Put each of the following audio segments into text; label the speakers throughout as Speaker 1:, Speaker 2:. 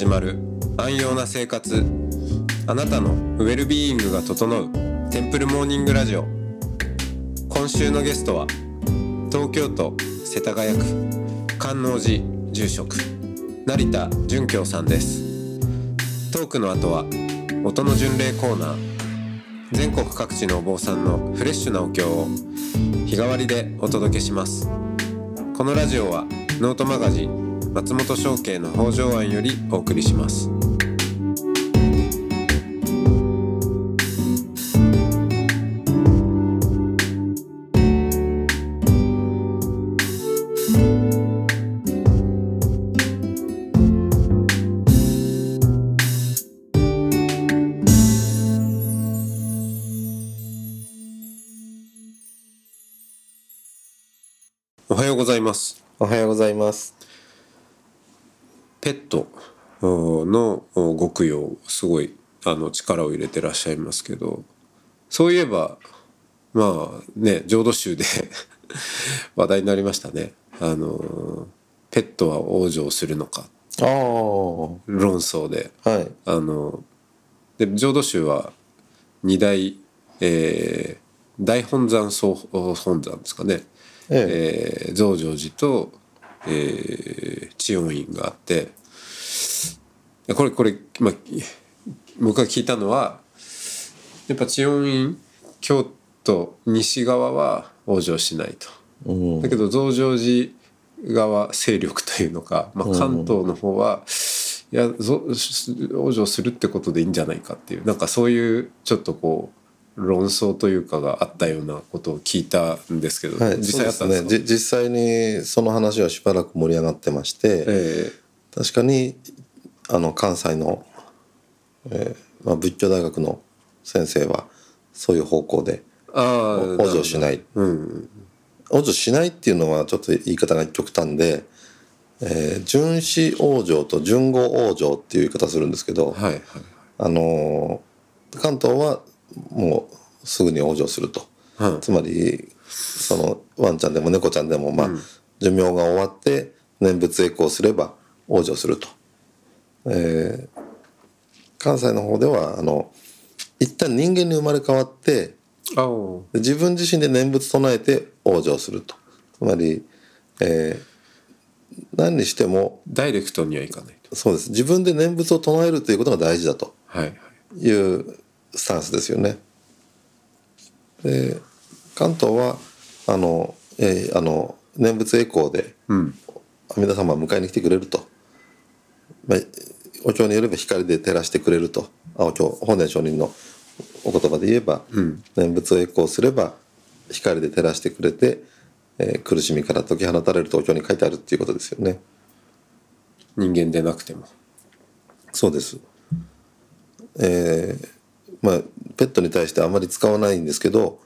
Speaker 1: 始まる。安養な生活。あなたのウェルビーイングが整う。テンプルモーニングラジオ。今週のゲストは東京都世田谷区。観音寺住職。成田純京さんです。トークの後は音の巡礼コーナー。全国各地のお坊さんのフレッシュなお経を日替わりでお届けします。このラジオはノートマガジン松本商家の北条庵よりお送りしますおはようございます
Speaker 2: おはようございます。
Speaker 1: ペットのご供養すごいあの力を入れてらっしゃいますけどそういえばまあね浄土宗で 話題になりましたね。あのペットは往生するのか。論争で。
Speaker 2: はい。
Speaker 1: あので浄土宗は二大、えー大本山総本山ですかね、
Speaker 2: え。
Speaker 1: えー増上寺と、えー、知恩院があってこれこれ、まあ、僕が聞いたのはやっぱ知恩院京都西側は往生しないと。
Speaker 2: うん。
Speaker 1: だけど増上寺側勢力というのか、まあ、関東の方は、いやぞ往生するってことでいいんじゃないかっていうなんかそういうちょっとこう論争というかがあったようなことを聞いたんですけど、
Speaker 2: はい、
Speaker 1: 実際あったんです
Speaker 2: ね。じ実際にその話はしばらく盛り上がってまして、
Speaker 1: え
Speaker 2: 確かにあの関西の、えーまあ、仏教大学の先生はそういう方向で
Speaker 1: ー、ああ
Speaker 2: 往生しない。
Speaker 1: うん。
Speaker 2: 往生しないっていうのはちょっと言い方が極端で、えー巡視往生と順後往生っていう言い方するんですけど、
Speaker 1: はいはい。
Speaker 2: あのー関東はもうすぐに往生すると。
Speaker 1: はい。
Speaker 2: つまりそのワンちゃんでも猫ちゃんでもまあ、寿命が終わって念仏栄光すれば往生すると、えー関西の方ではあの一旦人間に生まれ変わって自分自身で念仏唱えて往生すると。つまり、えー何にしても
Speaker 1: ダイレクトにはいかないと。
Speaker 2: そうです。自分で念仏を唱えるということが大事だと
Speaker 1: はいはい。
Speaker 2: いうスタンスですよね。で関東はあの、えーあの念仏栄光で
Speaker 1: うん
Speaker 2: 阿弥陀様は迎えに来てくれると、まあ、お経によれば光で照らしてくれるとあお経法然上人のお言葉で言えば、念仏を栄光すれば光で照らしてくれて、えー苦しみから解き放たれるとお経に書いてあるっていうことですよね。
Speaker 1: 人間でなくても
Speaker 2: そうです。えーまあペットに対してあまり使わないんですけど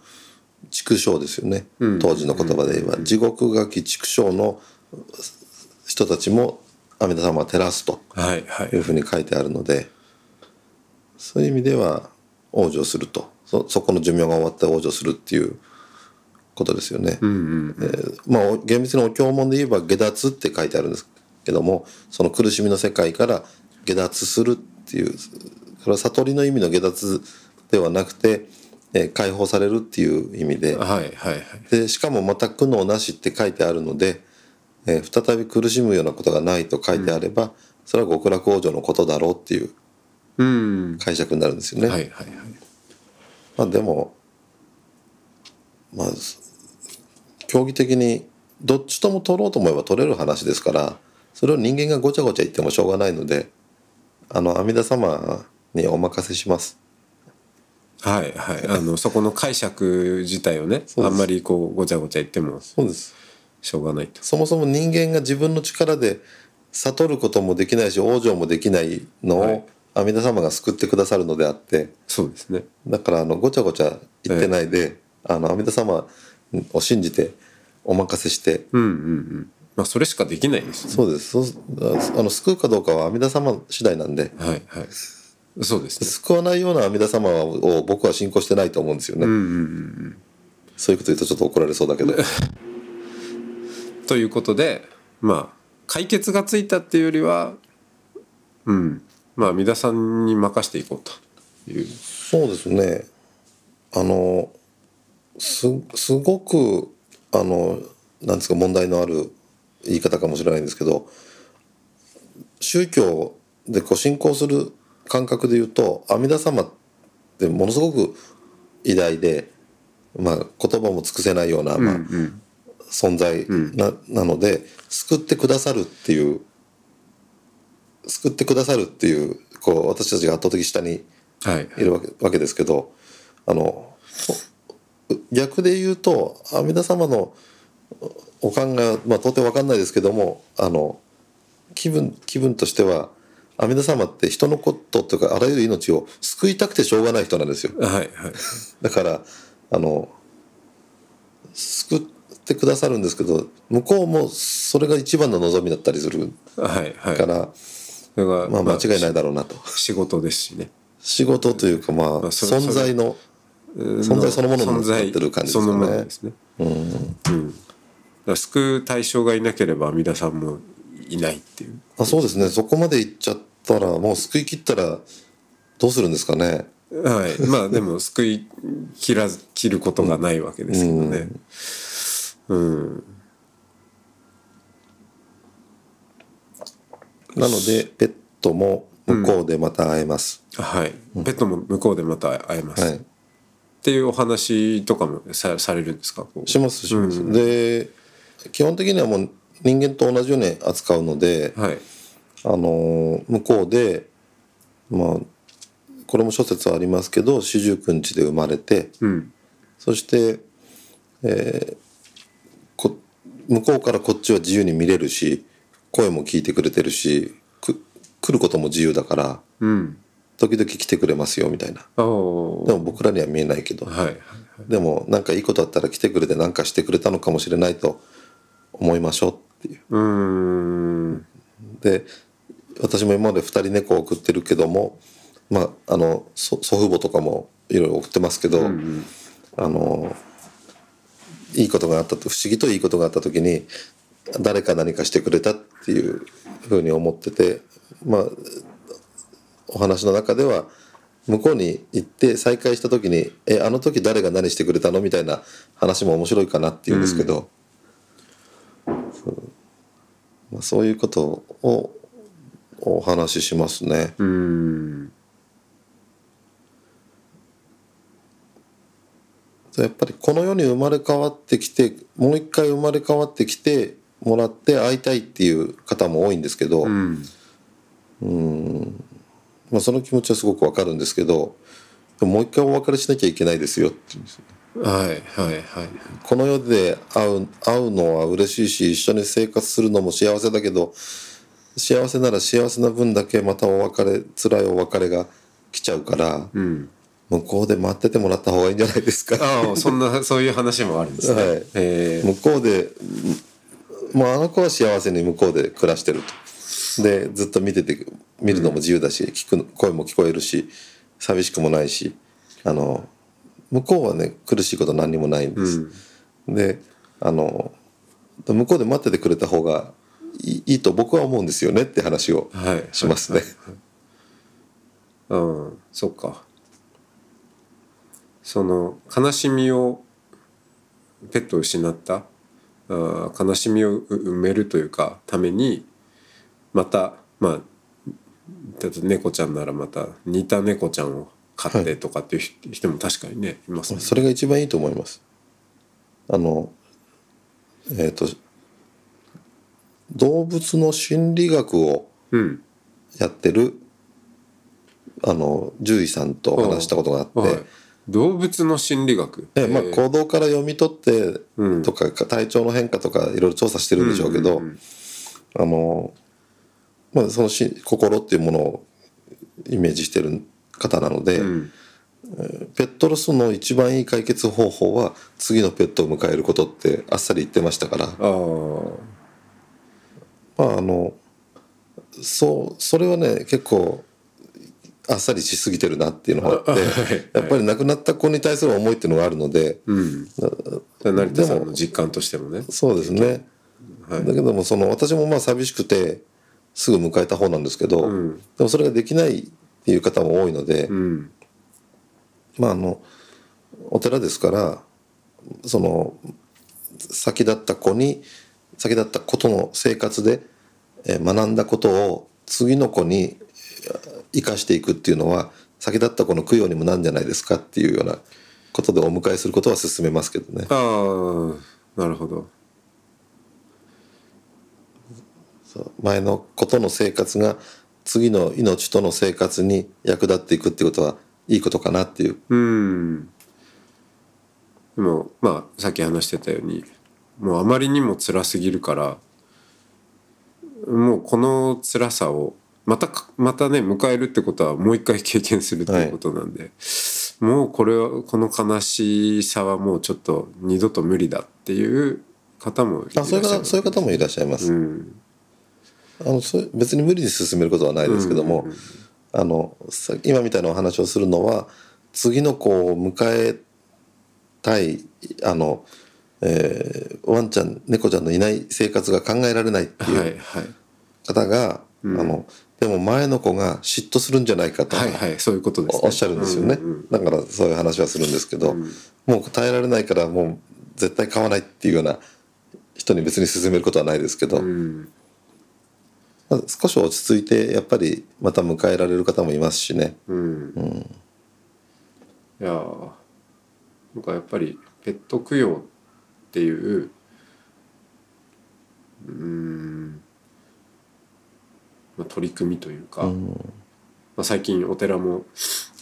Speaker 2: 畜生ですよね、当時の言葉で言えば、地獄書き畜生の人たちも阿弥陀様は照らすと。
Speaker 1: はいはい。
Speaker 2: いうふうに書いてあるのでそういう意味では往生すると。そそこの寿命が終わって往生するっていうことですよね。えーまあお厳密にお経文で言えば下脱って書いてあるんですけどもその苦しみの世界から下脱するっていうそれは悟りの意味の下脱ではなくて、えー解放されるっていう意味で。
Speaker 1: はいはいはい。
Speaker 2: でしかもまた苦悩なしって書いてあるので、えー再び苦しむようなことがないと書いてあれば、それは極楽往生のことだろうっていう
Speaker 1: うん。
Speaker 2: 解釈になるんですよね。
Speaker 1: はいはいはい。
Speaker 2: まあでもまあ競技的にどっちとも取ろうと思えば取れる話ですからそれを人間がごちゃごちゃ言ってもしょうがないのであの阿弥陀様にお任せします。
Speaker 1: はいはい。あの そこの解釈自体をねあんまりこうごちゃごちゃ言っても
Speaker 2: そうです。
Speaker 1: しょうがないと。
Speaker 2: そもそも人間が自分の力で悟ることもできないし往生もできないのを、
Speaker 1: はい。
Speaker 2: 阿弥陀様が救ってくださるのであって
Speaker 1: そうですね。
Speaker 2: だからあのごちゃごちゃ言ってないで、あの阿弥陀様を信じてお任せして
Speaker 1: うんうんうん。まあそれしかできないですね。
Speaker 2: そうです。そうあの救うかどうかは阿弥陀様次第なんで。
Speaker 1: はいはいそうですね。
Speaker 2: 救わないような阿弥陀様を僕は信仰してないと思うんですよね、
Speaker 1: うんうんうん
Speaker 2: そういうこと言うとちょっと怒られそうだけど。
Speaker 1: ということでまあ解決がついたっていうよりはうん。まあ三田さんに任せていこうという。
Speaker 2: そうですね。あのすすごくあのなんですか問題のある言い方かもしれないんですけど宗教でこう信仰する感覚で言うと阿弥陀様ってものすごく偉大で、まあ、言葉も尽くせないような、まあ存在な,、なので救ってくださるっていう救ってくださるっていうこう私たちが圧倒的下に
Speaker 1: はい。
Speaker 2: いるわけわけですけどあの逆で言うと阿弥陀様のお考えは、まあ、到底わかんないですけどもあの気分気分としては阿弥陀様って人のこととかあらゆる命を救いたくてしょうがない人なんですよ。
Speaker 1: はいはい。
Speaker 2: だからあの救ってくださるんですけど向こうもそれが一番の望みだったりする
Speaker 1: はいはい。
Speaker 2: から、まあ、間違いないだろうなと。
Speaker 1: 仕事ですしね。
Speaker 2: 仕事というかまあ存在の存在そのものになってる感じです
Speaker 1: そのものですね。うん、だから救う対象がいなければ阿弥陀さんもいないっていう。
Speaker 2: あそうですね。そこまでいっちゃったらもう救い切ったらどうするんですかね。
Speaker 1: はい。まあでも救い切らず切ることがないわけですけどね。うん。
Speaker 2: なのでペットも向こうでまた会えます、
Speaker 1: はい、ペットも向こうでまた会えます、
Speaker 2: はい。
Speaker 1: っていうお話とかもさされるんですか？
Speaker 2: しますします、で基本的にはもう人間と同じように扱うので、
Speaker 1: はい。
Speaker 2: あのー向こうでまあこれも諸説ありますけど四十九日で生まれて、
Speaker 1: うん。
Speaker 2: そして、えーこ向こうからこっちは自由に見れるし声も聞いてくれてるしく来ることも自由だから
Speaker 1: うん。
Speaker 2: 時々来てくれますよみたいな。でも僕らには見えないけど、
Speaker 1: はいはい
Speaker 2: でもなんかいいことあったら来てくれて何かしてくれたのかもしれないと思いましょうっていう。
Speaker 1: うーん。
Speaker 2: で私も今まで2人猫を送ってるけどもまああのそ祖父母とかもいろいろ送ってますけど、あのいいことがあったと不思議といいことがあった時に誰か何かしてくれたっていうふうに思っててまあお話の中では向こうに行って再会した時に「えあの時誰が何してくれたの?」みたいな話も面白いかなっていうんですけど、そうまあ、そういうことをお話ししますね。
Speaker 1: うーん。
Speaker 2: やっぱりこの世に生まれ変わってきてもう一回生まれ変わってきてもらって会いたいっていう方も多いんですけど、
Speaker 1: うん。
Speaker 2: まあ、その気持ちはすごくわかるんですけどもう一回お別れしなきゃいけないですよって言うんですよ
Speaker 1: はいはいはい。
Speaker 2: この世で会う会うのは嬉しいし一緒に生活するのも幸せだけど幸せなら幸せな分だけまたお別れ辛いお別れが来ちゃうから、
Speaker 1: うん。
Speaker 2: 向こうで待っててもらった方がいいんじゃないですか。
Speaker 1: ああそんなそういう話もあるんですね、
Speaker 2: はい。
Speaker 1: えー
Speaker 2: 向こうでもうあの子は幸せに向こうで暮らしてると。でずっと見てて見るのも自由だし、聞く声も聞こえるし寂しくもないしあの向こうはね苦しいこと何にもないんです、であの向こうで待っててくれた方がいいいいと僕は思うんですよねって話を
Speaker 1: はい。
Speaker 2: しますね、
Speaker 1: うん。そっか。その悲しみをペットを失った？あー悲しみを埋めるというかためにまたまあ猫ちゃんならまた似た猫ちゃんを飼ってとかっていう人人も確かにねいますね。
Speaker 2: それが一番いいと思います。あのえっ、と動物の心理学を
Speaker 1: うん。
Speaker 2: やってるあの獣医さんと話したことがあって、
Speaker 1: はい、動物の心理学。
Speaker 2: でまあ、
Speaker 1: えー。
Speaker 2: 行動から読み取って
Speaker 1: うん。
Speaker 2: とか、体調の変化とかいろいろ調査してるんでしょうけど、
Speaker 1: うんうんうん。
Speaker 2: あの、まあ、そのし心っていうものをイメージしてる方なので、
Speaker 1: うん。
Speaker 2: ペットロスの一番いい解決方法は次のペットを迎えることってあっさり言ってましたから、まああのそうそれはね結構あっさりしすぎてるなっていうのがあって、
Speaker 1: はい。
Speaker 2: やっぱり亡くなった子に対する思いっていうのがあるので、
Speaker 1: うん。成田さんの実感としてもね。
Speaker 2: そうですね、
Speaker 1: はい。
Speaker 2: だけどもその私もまあ寂しくてすぐ迎えた方なんですけど、
Speaker 1: うん。
Speaker 2: でもそれができないっていう方も多いので、
Speaker 1: うん
Speaker 2: まああのお寺ですからその先立った子に先立ったことの生活でえー学んだことを次の子に生かしていくっていうのは先立った子の供養にもなんじゃないですかっていうようなことでお迎えすることは進めますけどね。
Speaker 1: ああなるほど
Speaker 2: 前のことの生活が次の命との生活に役立っていくっていうことはいいことかなっていう。
Speaker 1: うん。でもまあさっき話してたようにもうあまりにも辛すぎるからもうこの辛さをまたかまたね迎えるってことはもう一回経験するっていうことなんで、もうこれはこの悲しさはもうちょっと二度と無理だっていう方もいら
Speaker 2: あそういう
Speaker 1: っしゃる
Speaker 2: 方そういう方もいらっしゃいます。
Speaker 1: うん
Speaker 2: あのそう別に無理に進めることはないですけども、あのさ今みたいなお話をするのは次の子を迎えたいあの、えーワンちゃん猫ちゃんのいない生活が考えられないって
Speaker 1: はい
Speaker 2: いう
Speaker 1: はい
Speaker 2: 方が、あのでも前の子が嫉妬するんじゃないかと
Speaker 1: はいはいそういうことですね。
Speaker 2: おっしゃるんですよね、
Speaker 1: うんうん
Speaker 2: だからそういう話はするんですけど、もう耐えられないからもう絶対買わないっていうような人に別に勧めることはないですけど、
Speaker 1: うん
Speaker 2: まあ少し落ち着いてやっぱりまた迎えられる方もいますしね。
Speaker 1: うん。いやーなんかやっぱりペット供養っていううーん、まあ、取り組みというか、まあ、最近お寺も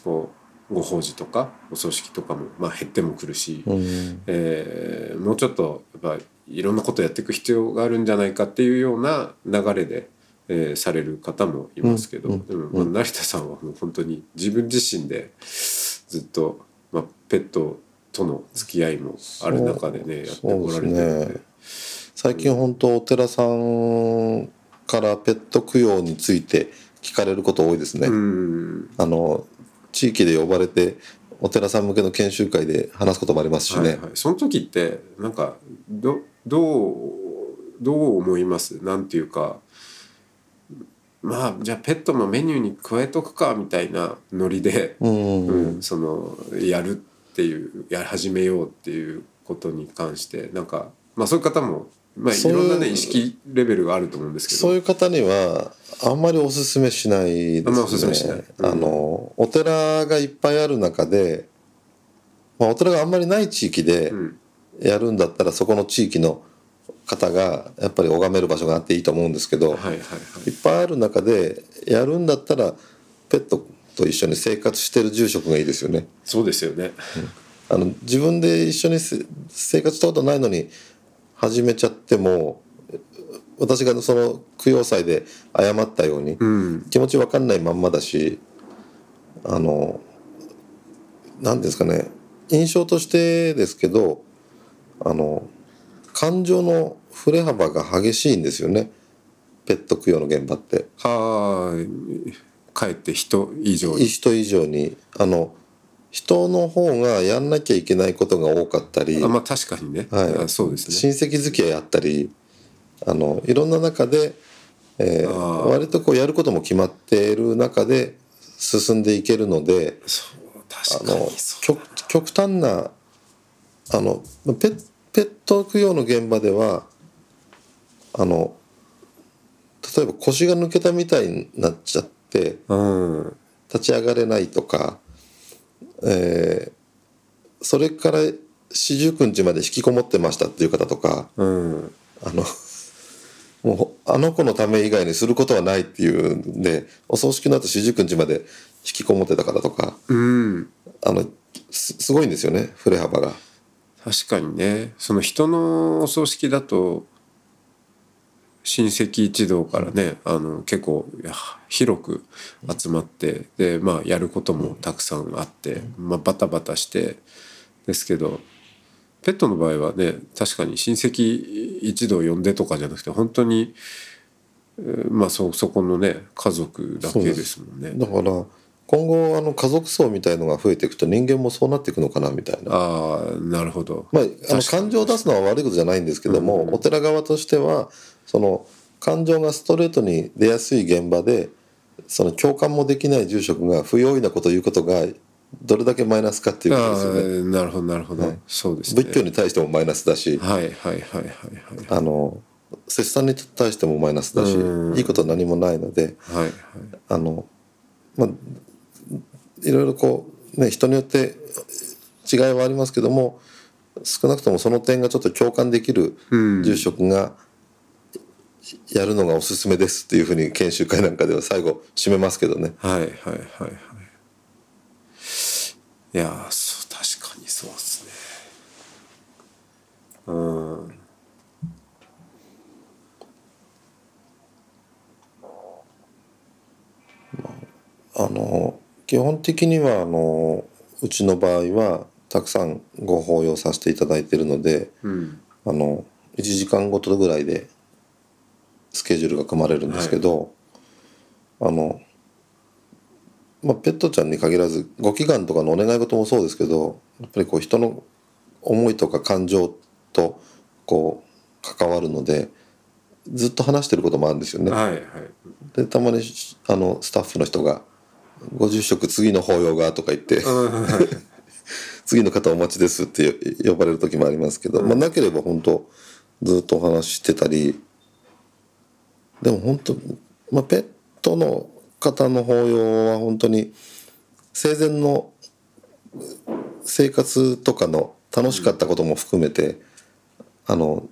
Speaker 1: こうご法事とかお葬式とかも、まあ、減ってもくるし、
Speaker 2: うん。
Speaker 1: えーもうちょっとやっぱいろんなことやっていく必要があるんじゃないかっていうような流れで、えーされる方もいますけど、
Speaker 2: うん
Speaker 1: でも、まあ、成田さんはもう本当に自分自身でずっと、まあ、ペットとの付き合いもある中でねやってこられてるん
Speaker 2: そう
Speaker 1: で。
Speaker 2: です最近本当お寺さんからペット供養について聞かれること多いですね。
Speaker 1: うん。
Speaker 2: あの地域で呼ばれてお寺さん向けの研修会で話すこともありますしね。
Speaker 1: はいはい、その時ってなんかどどうどう思います？なんていうかまあじゃあペットもメニューに加えとくかみたいなノリで、
Speaker 2: うん。
Speaker 1: うんそのやるっていうやり始めようっていうことに関してなんかまあそういう方も、まあ、いろんなね意識レベルがあると思うんですけど。
Speaker 2: そういう方にはあんまりおすすめしないですね。
Speaker 1: あんまりおすすめしない。うん。
Speaker 2: あのお寺がいっぱいある中で、まあ、お寺があんまりない地域で
Speaker 1: うん。
Speaker 2: やるんだったらそこの地域の方がやっぱり拝める場所があっていいと思うんですけど、
Speaker 1: はいはいはい
Speaker 2: いっぱいある中でやるんだったらペットと一緒に生活してる住職がいいですよね。
Speaker 1: そうですよね。
Speaker 2: あの自分で一緒にせ生活したことないのに始めちゃっても私がその供養祭で謝ったように
Speaker 1: うん
Speaker 2: 気持ち分かんないまんまだしあの何ですかね印象としてですけどあの感情の振れ幅が激しいんですよね。ペット供養の現場って。
Speaker 1: はーかえって人以上に。
Speaker 2: 人以上に。あの人の方がやんなきゃいけないことが多かったり。
Speaker 1: あまあ確かにね、
Speaker 2: はい。
Speaker 1: あそうですね。
Speaker 2: 親戚付き合いあったり。あのいろんな中で、えー割とこうやることも決まっている中で進んでいけるのであの極極端なあのペッペット供養の現場ではあの例えば腰が抜けたみたいになっちゃって
Speaker 1: うん
Speaker 2: 立ち上がれないとか、えーそれから四十九日まで引きこもってましたっていう方とか
Speaker 1: うん
Speaker 2: あのもうあの子のため以外にすることはないっていうんでお葬式の後四十九日まで引きこもってた方とか
Speaker 1: うん
Speaker 2: あのすすごいんですよね振れ幅が。
Speaker 1: 確かにねその人のお葬式だと親戚一同からねあの結構広く集まってでまあやることもたくさんあって、まあ、バタバタしてですけどペットの場合はね確かに親戚一同呼んでとかじゃなくて本当に、まあそそこのね家族だけですもんね。
Speaker 2: だから今後あの家族層みたいのが増えていくと人間もそうなっていくのかなみたいな。
Speaker 1: ああなるほど。
Speaker 2: まあ、あの感情を出すのは悪いことじゃないんですけども、お寺側としてはその感情がストレートに出やすい現場でその共感もできない住職が不用意なことを言うことがどれだけマイナスかっていうことですよね。
Speaker 1: なるほどなるほど、そうですね。
Speaker 2: 仏教に対してもマイナスだし、
Speaker 1: はいはいはいはいはい。
Speaker 2: あの摂さんに対してもマイナスだし、いいことは何もないので、
Speaker 1: はいはい。
Speaker 2: あのまあいろいろこうね人によって違いはありますけども少なくともその点がちょっと共感できる住職がやるのがおすすめですっていうふうに研修会なんかでは最後締めますけどね。
Speaker 1: はいはいはいはい。いやーそう確かにそうですね。うん。
Speaker 2: あの基本的にはあのうちの場合はたくさんご法要させていただいているので、
Speaker 1: うん。
Speaker 2: あの1時間ごとぐらいでスケジュールが組まれるんですけど、あの、まあ、ペットちゃんに限らずご祈願とかのお願い事もそうですけどやっぱりこう人の思いとか感情とこう関わるのでずっと話してることもあるんですよね。
Speaker 1: はいはい。
Speaker 2: でたまにあのスタッフの人が「ご住職次の法要が」とか言って
Speaker 1: うんはい「
Speaker 2: 次の方お待ちです」って呼ばれる時もありますけど、まあ、なければ本当ずっとお話ししてたりでも本当、まあ、ペットの方の法要は本当に生前の生活とかの楽しかったことも含めて、あの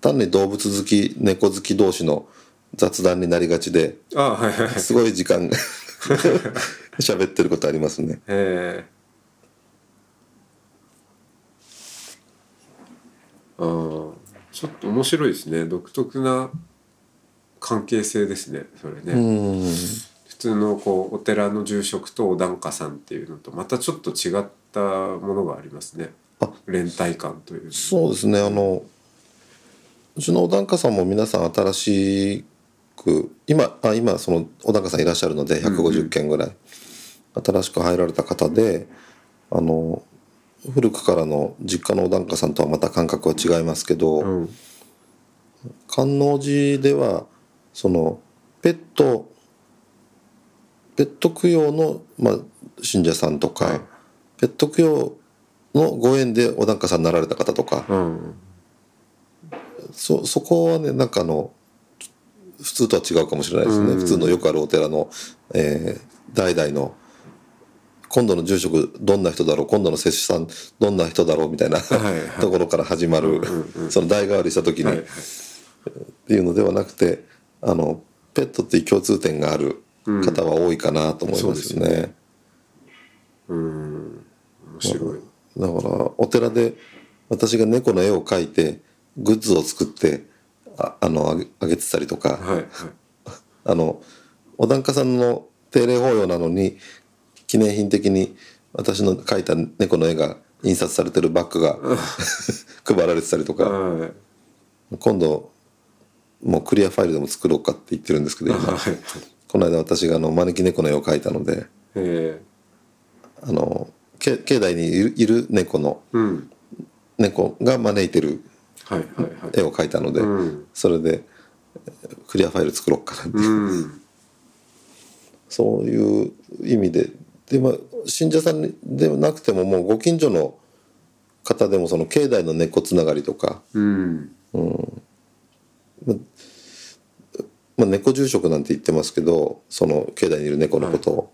Speaker 2: 単に動物好き猫好き同士の雑談になりがちで
Speaker 1: あはいはい。はい
Speaker 2: すごい時間 喋ってることありますね。
Speaker 1: ええ。あーちょっと面白いですね。独特な関係性ですねそれね、
Speaker 2: うん。
Speaker 1: 普通のこうお寺の住職とお檀家さんっていうのとまたちょっと違ったものがありますね。
Speaker 2: あ
Speaker 1: 連帯感という
Speaker 2: そうですね。あのうちのお檀家さんも皆さん新しく今あ今そのお檀家さんいらっしゃるので150件ぐらい、新しく入られた方であの古くからの実家のお檀家さんとはまた感覚は違いますけど、
Speaker 1: うん。
Speaker 2: 観音寺ではそのペットペット供養の、まあ、信者さんとか、
Speaker 1: はい。
Speaker 2: ペット供養のご縁でお檀家さんになられた方とか、
Speaker 1: うん。
Speaker 2: そそこはねなんかあの普通とは違うかもしれないですね、
Speaker 1: うん。
Speaker 2: 普通のよくあるお寺の、えー代々の今度の住職どんな人だろう今度の摂取さんどんな人だろうみたいな、
Speaker 1: いはい。
Speaker 2: ところから始まる、その代替わりした時に、
Speaker 1: はいはい。
Speaker 2: っていうのではなくてあのペットっていう共通点がある方は多いかなと思いますよね。
Speaker 1: うん。面白い。
Speaker 2: だからお寺で私が猫の絵を描いてグッズを作ってああのあげあげてたりとか、
Speaker 1: はいはい。
Speaker 2: あのお檀家さんの定例法要なのに記念品的に私の描いた猫の絵が印刷されてるバッグが 配られてたりとか。
Speaker 1: はい。
Speaker 2: 今度もうクリアファイルでも作ろうかって言ってるんですけど今。
Speaker 1: はい。
Speaker 2: この間私があの招き猫の絵を描いたので。
Speaker 1: え。
Speaker 2: あのけ境内にいる猫の
Speaker 1: えうん。
Speaker 2: 猫が招いてる絵を描いたので、
Speaker 1: うん。
Speaker 2: それでえークリアファイル作ろうかなって、
Speaker 1: う。ん。
Speaker 2: そういう意味でで、まあ、信者さんではなくてももうご近所の方でもその境内の猫つながりとか、
Speaker 1: うん。
Speaker 2: まあ、猫住職なんて言ってますけどその境内にいる猫のことを、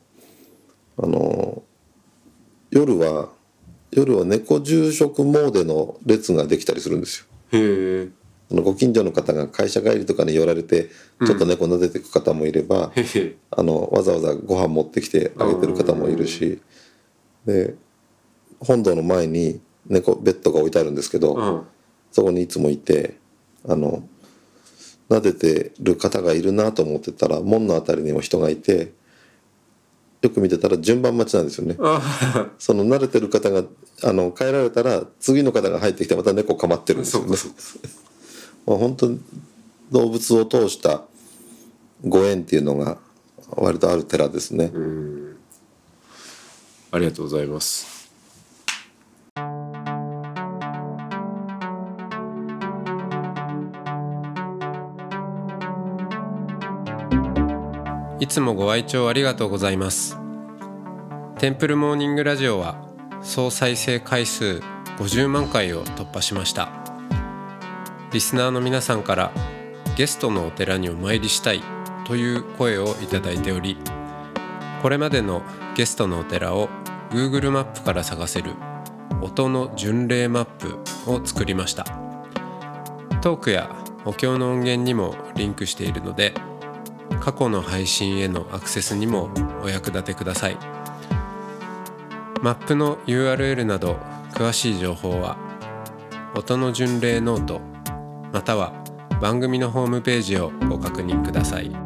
Speaker 2: あの夜は夜は猫住職モーデの列ができたりするんですよ。
Speaker 1: へ
Speaker 2: ご近所の方が会社帰りとかに寄られてちょっと猫撫でていく方もいれば、
Speaker 1: へへ。
Speaker 2: あのわざわざご飯持ってきてあげてる方もいるしで本堂の前に猫ベッドが置いてあるんですけど、
Speaker 1: うん。
Speaker 2: そこにいつもいてあの撫でてる方がいるなと思ってたら門のあたりにも人がいてよく見てたら順番待ちなんですよね。
Speaker 1: あ
Speaker 2: その慣れてる方があの帰られたら次の方が入ってきてまた猫構ってるんですよね。まあ、本当に動物を通したご縁っていうのが割とある寺ですね。
Speaker 1: うん。ありがとうございますいつもご愛聴ありがとうございます。テンプルモーニングラジオは総再生回数50万回を突破しました。リスナーの皆さんからゲストのお寺にお参りしたいという声をいただいておりこれまでのゲストのお寺を Google マップから探せる音の巡礼マップを作りました。トークやお経の音源にもリンクしているので過去の配信へのアクセスにもお役立てくださいマップの URL など詳しい情報は音の巡礼ノートまたは番組のホームページをご確認ください。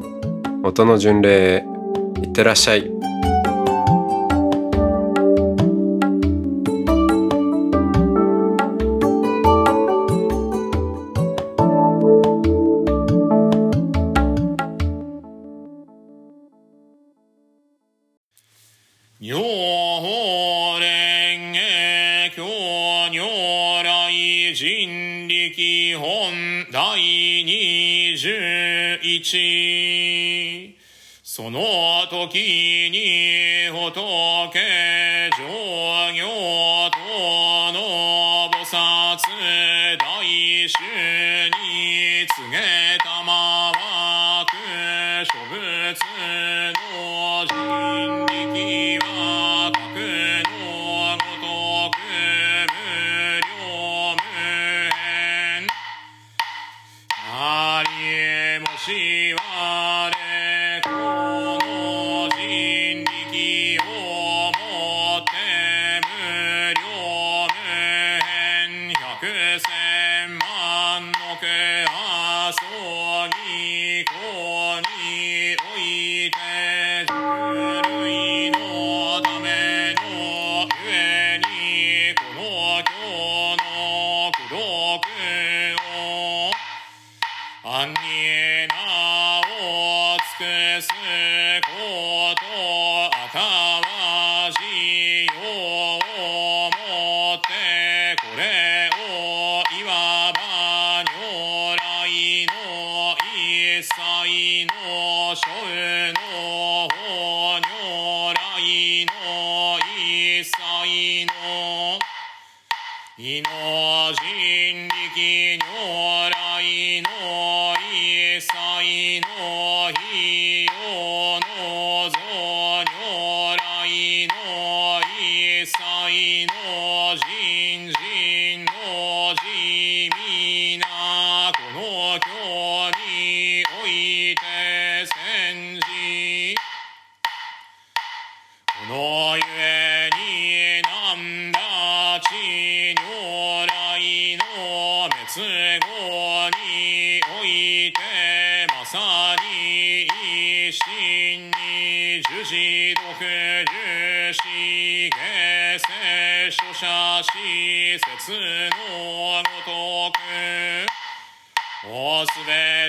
Speaker 1: 音の巡礼へいってらっしゃい。
Speaker 3: 時に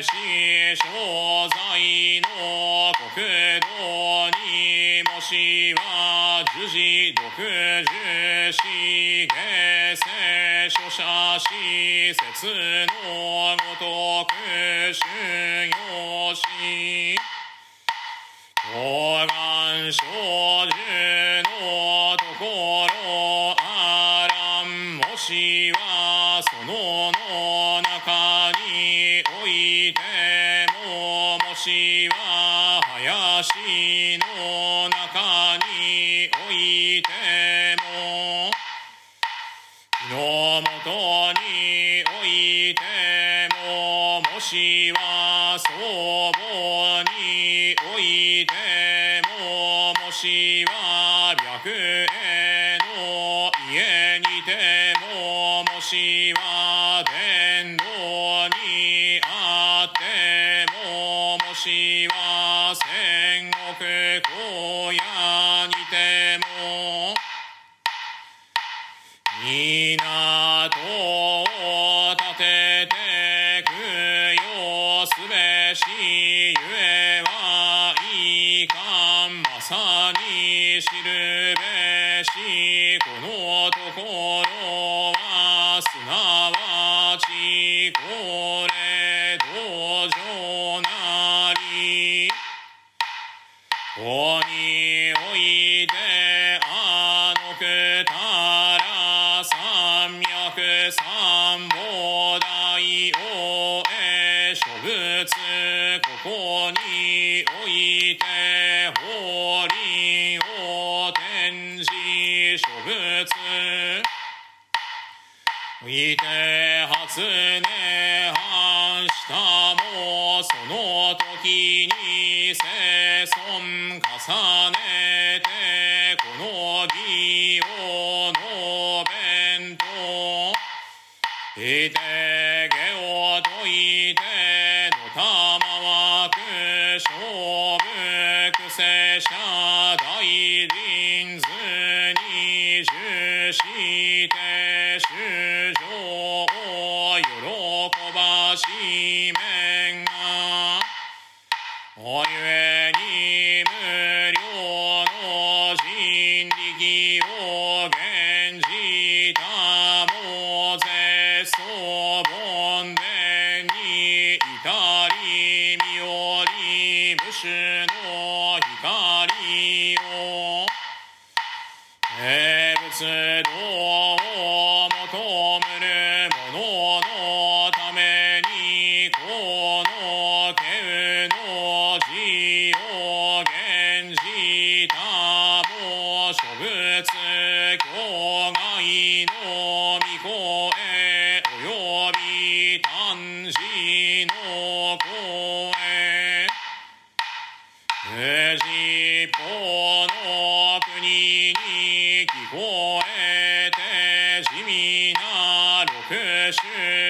Speaker 3: し商材の国道にもしは樹事読樹子下世書者施設のごとく修行し東願少女者大臨図に受して主情を喜ばして地味な六種。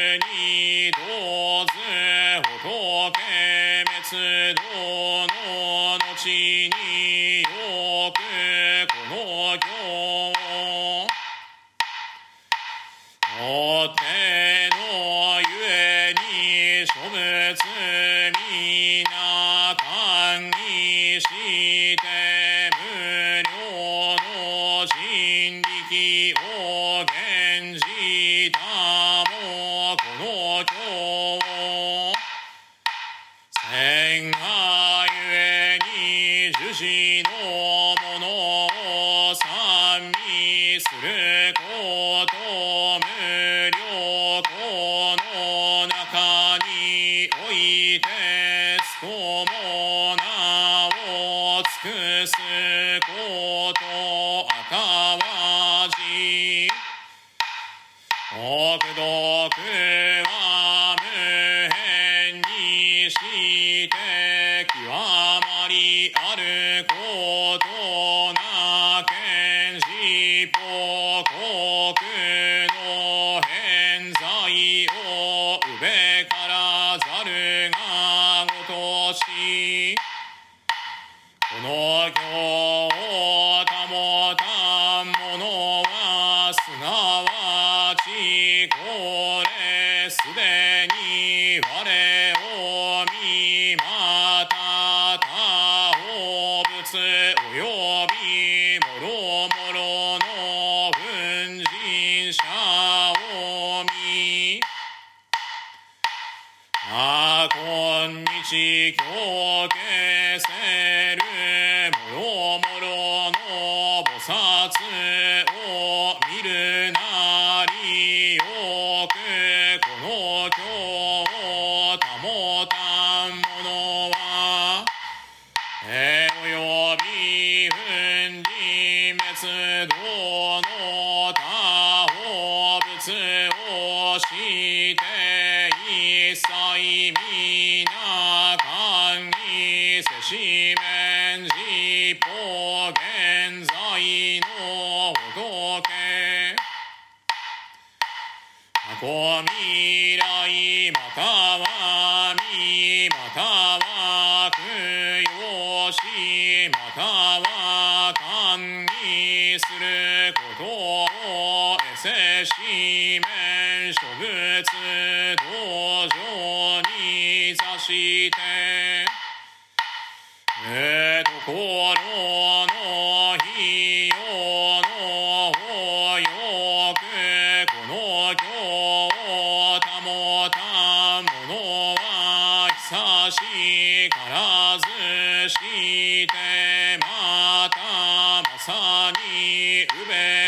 Speaker 3: Hey.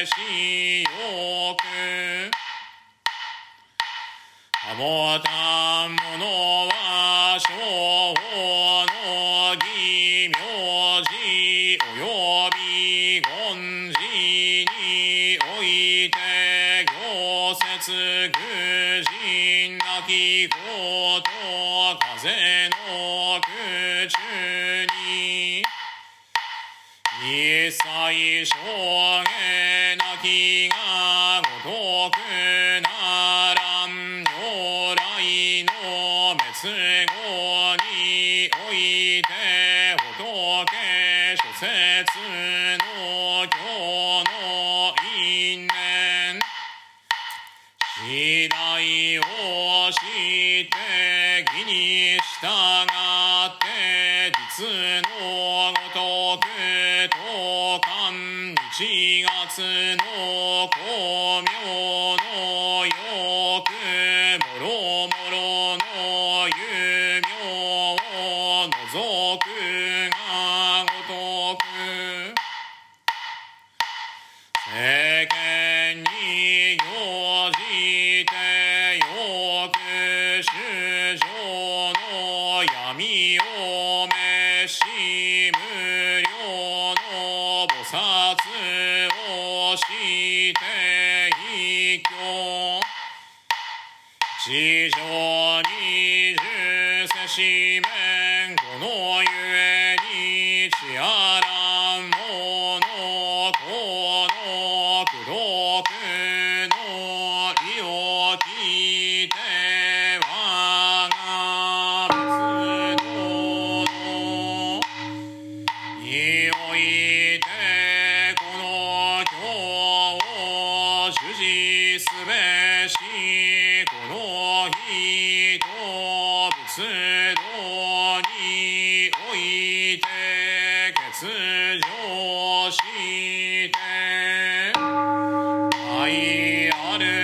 Speaker 3: うもろもろにおいて欠如して愛ある